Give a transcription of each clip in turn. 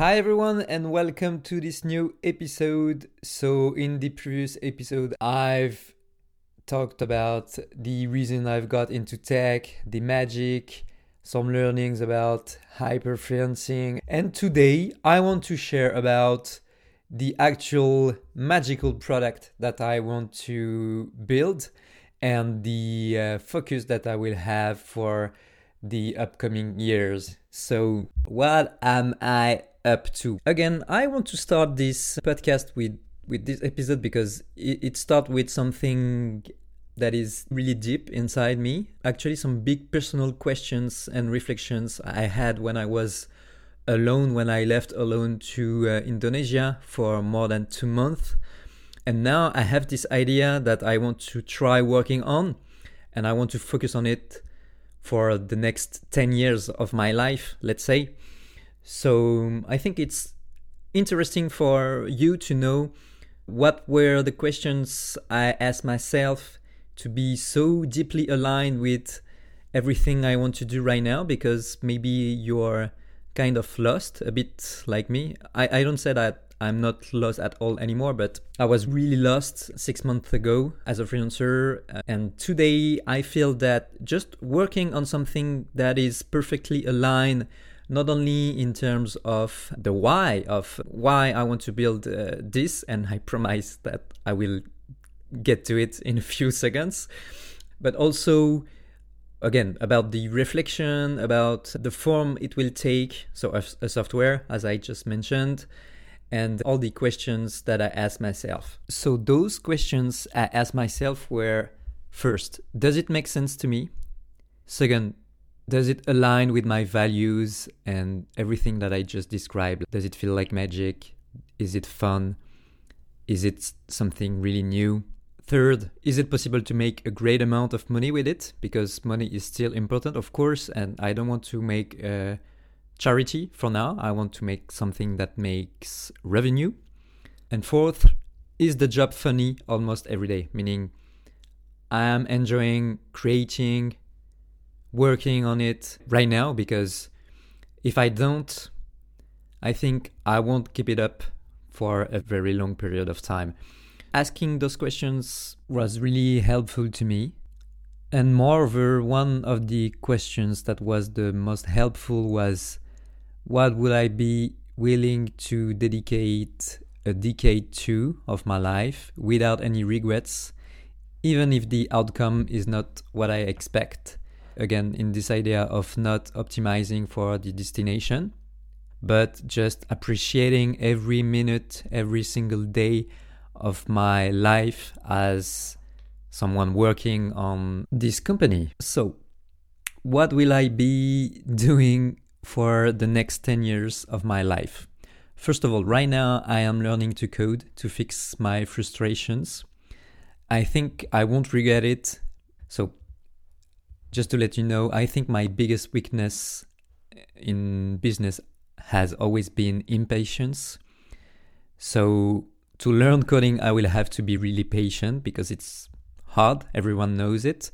Hi everyone and welcome to this new episode. So in the previous episode I've talked about the reason I've got into tech, the magic, some learnings about hyper freelancing and today I want to share about the actual magical product that I want to build and the uh, focus that I will have for the upcoming years. So, what am I up to? Again, I want to start this podcast with with this episode because it, it starts with something that is really deep inside me. Actually, some big personal questions and reflections I had when I was alone, when I left alone to uh, Indonesia for more than two months. And now I have this idea that I want to try working on, and I want to focus on it for the next 10 years of my life, let's say. So um, I think it's interesting for you to know what were the questions I asked myself to be so deeply aligned with everything I want to do right now because maybe you're kind of lost a bit like me. I, I don't say that I'm not lost at all anymore, but I was really lost six months ago as a freelancer. And today I feel that just working on something that is perfectly aligned, not only in terms of the why of why I want to build uh, this, and I promise that I will get to it in a few seconds, but also again about the reflection about the form it will take so a, a software as i just mentioned and all the questions that I asked myself. So, those questions I asked myself were first, does it make sense to me? Second, does it align with my values and everything that I just described? Does it feel like magic? Is it fun? Is it something really new? Third, is it possible to make a great amount of money with it? Because money is still important, of course, and I don't want to make a charity for now. I want to make something that makes revenue. And fourth, is the job funny almost every day? Meaning, I am enjoying creating, working on it right now because if I don't, I think I won't keep it up for a very long period of time. Asking those questions was really helpful to me. And moreover, one of the questions that was the most helpful was what would I be willing to dedicate a decade to of my life without any regrets, even if the outcome is not what I expect? Again, in this idea of not optimizing for the destination, but just appreciating every minute, every single day of my life as someone working on this company. So, what will I be doing for the next 10 years of my life. First of all, right now I am learning to code to fix my frustrations. I think I won't regret it. So, just to let you know, I think my biggest weakness in business has always been impatience. So, to learn coding, I will have to be really patient because it's hard, everyone knows it.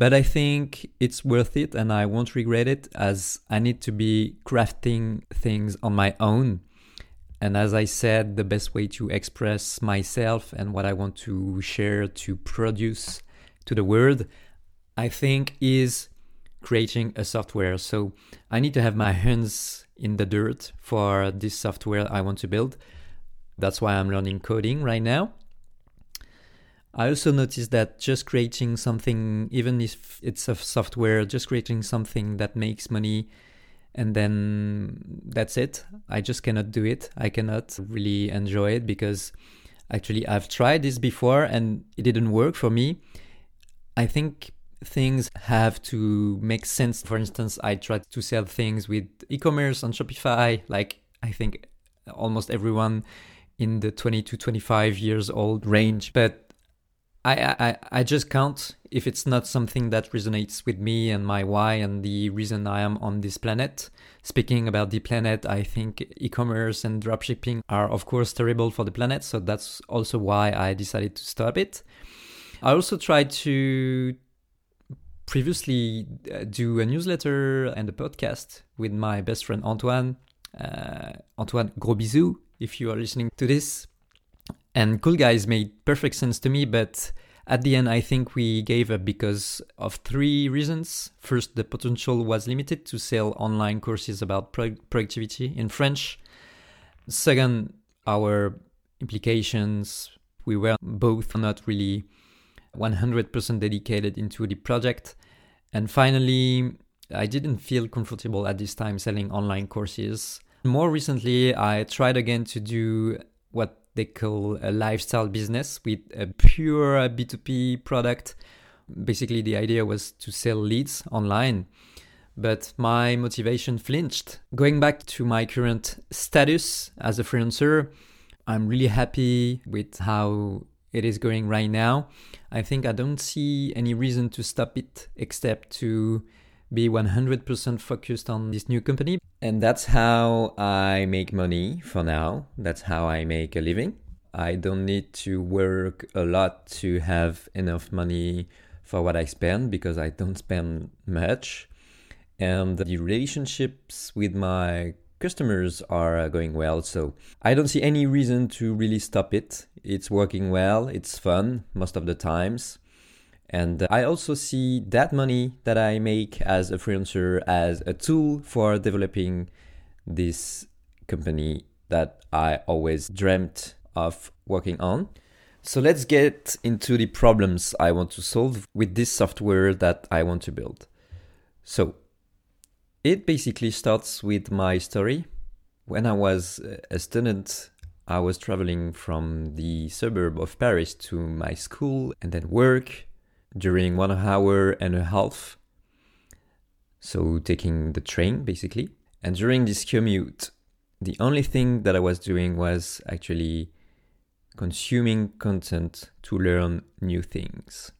But I think it's worth it and I won't regret it as I need to be crafting things on my own. And as I said, the best way to express myself and what I want to share, to produce to the world, I think is creating a software. So I need to have my hands in the dirt for this software I want to build. That's why I'm learning coding right now. I also noticed that just creating something, even if it's a software, just creating something that makes money and then that's it. I just cannot do it. I cannot really enjoy it because actually I've tried this before and it didn't work for me. I think things have to make sense. For instance, I tried to sell things with e commerce on Shopify, like I think almost everyone in the 20 to 25 years old range. But I, I, I just can't if it's not something that resonates with me and my why and the reason I am on this planet. Speaking about the planet, I think e commerce and dropshipping are, of course, terrible for the planet. So that's also why I decided to stop it. I also tried to previously uh, do a newsletter and a podcast with my best friend Antoine. Uh, Antoine, gros bisous if you are listening to this. And Cool Guys made perfect sense to me, but at the end, I think we gave up because of three reasons. First, the potential was limited to sell online courses about pro- productivity in French. Second, our implications, we were both not really 100% dedicated into the project. And finally, I didn't feel comfortable at this time selling online courses. More recently, I tried again to do what they call a lifestyle business with a pure B2B product. Basically, the idea was to sell leads online, but my motivation flinched. Going back to my current status as a freelancer, I'm really happy with how it is going right now. I think I don't see any reason to stop it except to be 100% focused on this new company. And that's how I make money for now. That's how I make a living. I don't need to work a lot to have enough money for what I spend because I don't spend much. And the relationships with my customers are going well. So I don't see any reason to really stop it. It's working well, it's fun most of the times. And I also see that money that I make as a freelancer as a tool for developing this company that I always dreamt of working on. So let's get into the problems I want to solve with this software that I want to build. So it basically starts with my story. When I was a student, I was traveling from the suburb of Paris to my school and then work during one hour and a half. So, taking the train basically. And during this commute, the only thing that I was doing was actually consuming content to learn new things.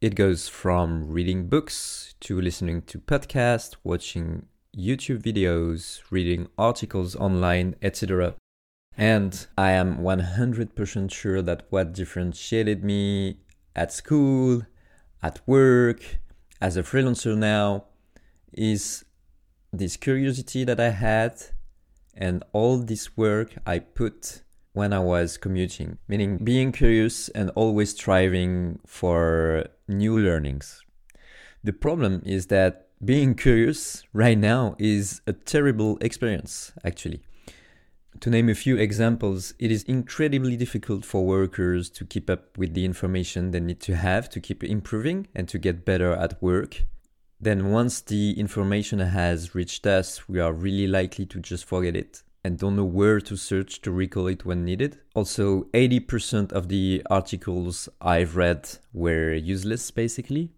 It goes from reading books to listening to podcasts, watching YouTube videos, reading articles online, etc. And I am 100% sure that what differentiated me at school, at work, as a freelancer now, is this curiosity that I had and all this work I put when I was commuting, meaning being curious and always striving for new learnings. The problem is that being curious right now is a terrible experience, actually. To name a few examples, it is incredibly difficult for workers to keep up with the information they need to have to keep improving and to get better at work. Then, once the information has reached us, we are really likely to just forget it and don't know where to search to recall it when needed. Also, 80% of the articles I've read were useless basically.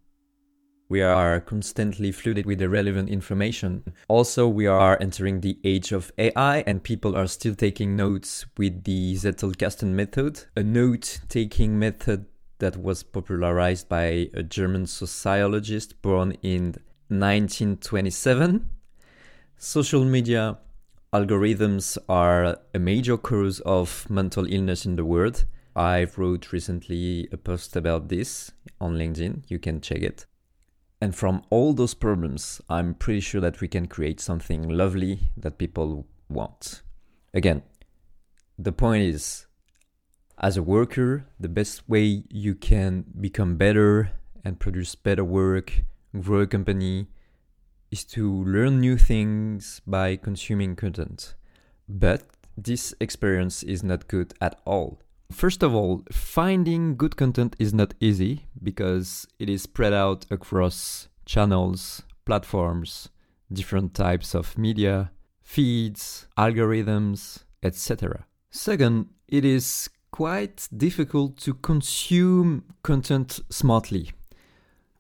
We are constantly flooded with irrelevant information. Also, we are entering the age of AI and people are still taking notes with the Zettelkasten method, a note taking method that was popularized by a German sociologist born in 1927. Social media algorithms are a major cause of mental illness in the world. I wrote recently a post about this on LinkedIn. You can check it. And from all those problems, I'm pretty sure that we can create something lovely that people want. Again, the point is as a worker, the best way you can become better and produce better work, grow a company, is to learn new things by consuming content. But this experience is not good at all. First of all, finding good content is not easy because it is spread out across channels, platforms, different types of media, feeds, algorithms, etc. Second, it is quite difficult to consume content smartly.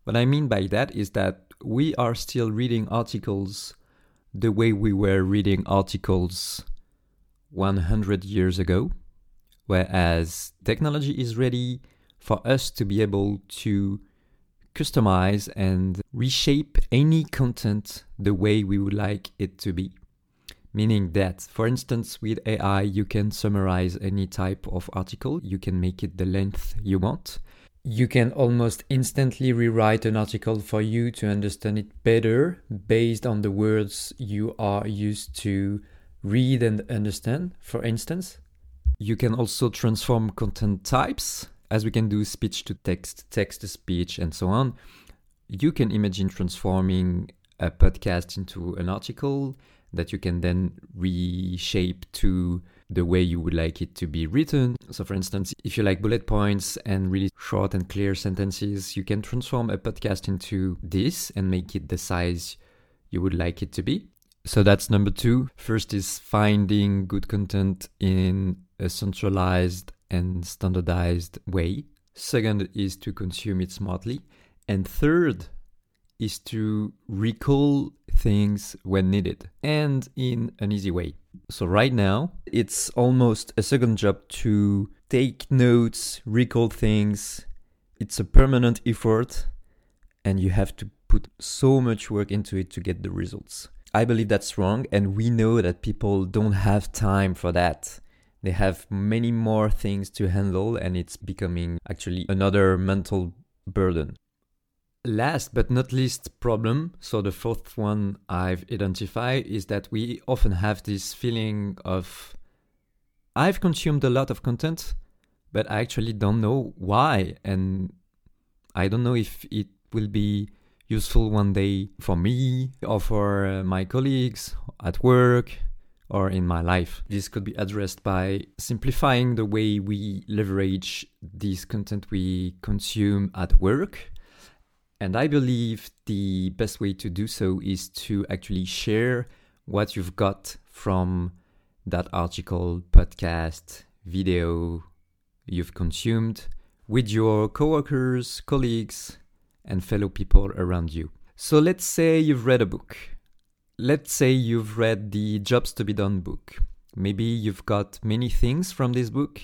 What I mean by that is that we are still reading articles the way we were reading articles 100 years ago whereas technology is ready for us to be able to customize and reshape any content the way we would like it to be. Meaning that, for instance, with AI, you can summarize any type of article, you can make it the length you want. you can almost instantly rewrite an article for you to understand it better based on the words you are used to read and understand, for instance. You can also transform content types, as we can do speech to text, text to speech, and so on. You can imagine transforming a podcast into an article that you can then reshape to the way you would like it to be written. So, for instance, if you like bullet points and really short and clear sentences, you can transform a podcast into this and make it the size you would like it to be. So, that's number two. First is finding good content in a centralized and standardized way. Second is to consume it smartly. And third is to recall things when needed and in an easy way. So, right now, it's almost a second job to take notes, recall things. It's a permanent effort, and you have to put so much work into it to get the results. I believe that's wrong, and we know that people don't have time for that. They have many more things to handle, and it's becoming actually another mental burden. Last but not least problem, so the fourth one I've identified is that we often have this feeling of I've consumed a lot of content, but I actually don't know why and I don't know if it will be useful one day for me or for uh, my colleagues at work or in my life. This could be addressed by simplifying the way we leverage this content we consume at work and I believe the best way to do so is to actually share what you've got from that article, podcast, video you've consumed with your coworkers, colleagues, and fellow people around you. So let's say you've read a book. Let's say you've read the Jobs to be Done book. Maybe you've got many things from this book,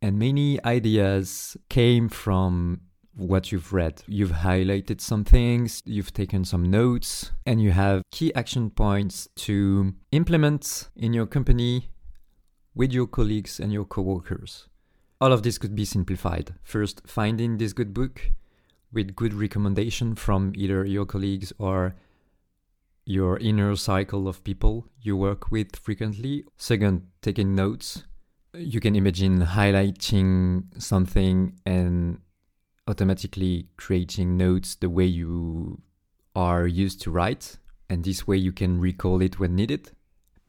and many ideas came from what you've read. You've highlighted some things, you've taken some notes, and you have key action points to implement in your company with your colleagues and your coworkers. All of this could be simplified. First, finding this good book with good recommendation from either your colleagues or your inner cycle of people you work with frequently. Second, taking notes. You can imagine highlighting something and automatically creating notes the way you are used to write. And this way you can recall it when needed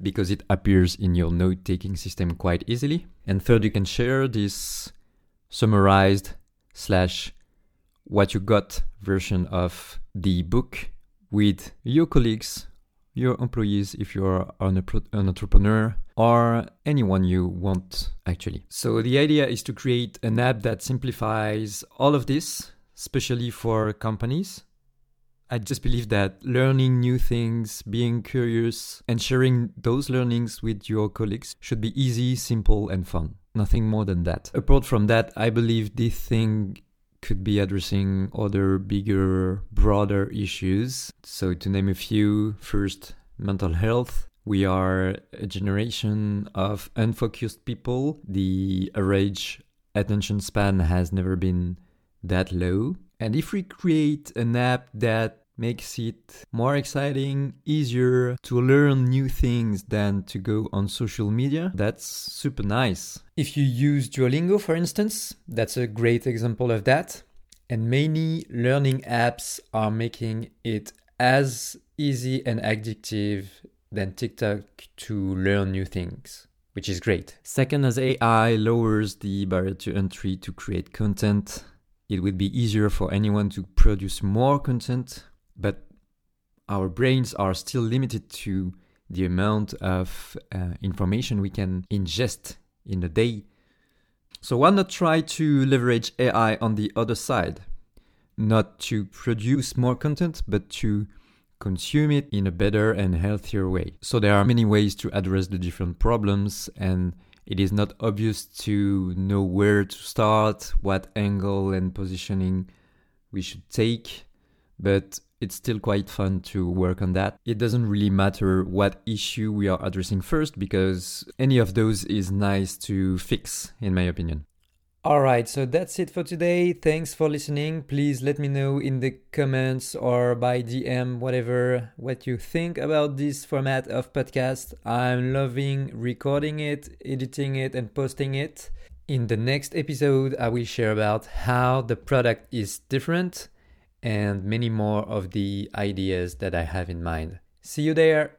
because it appears in your note taking system quite easily. And third, you can share this summarized slash what you got version of the book with your colleagues, your employees, if you're an, an entrepreneur, or anyone you want actually. So the idea is to create an app that simplifies all of this, especially for companies. I just believe that learning new things, being curious, and sharing those learnings with your colleagues should be easy, simple, and fun. Nothing more than that. Apart from that, I believe this thing could be addressing other bigger, broader issues. So, to name a few, first, mental health, we are a generation of unfocused people. The average attention span has never been that low. And if we create an app that makes it more exciting, easier to learn new things than to go on social media, that's super nice. If you use Duolingo, for instance, that's a great example of that. And many learning apps are making it as easy and addictive than TikTok to learn new things, which is great. Second, as AI lowers the barrier to entry to create content, it would be easier for anyone to produce more content, but our brains are still limited to the amount of uh, information we can ingest in a day. So, why not try to leverage AI on the other side? Not to produce more content, but to consume it in a better and healthier way. So there are many ways to address the different problems and it is not obvious to know where to start, what angle and positioning we should take, but it's still quite fun to work on that. It doesn't really matter what issue we are addressing first because any of those is nice to fix, in my opinion. All right, so that's it for today. Thanks for listening. Please let me know in the comments or by DM, whatever, what you think about this format of podcast. I'm loving recording it, editing it, and posting it. In the next episode, I will share about how the product is different and many more of the ideas that I have in mind. See you there.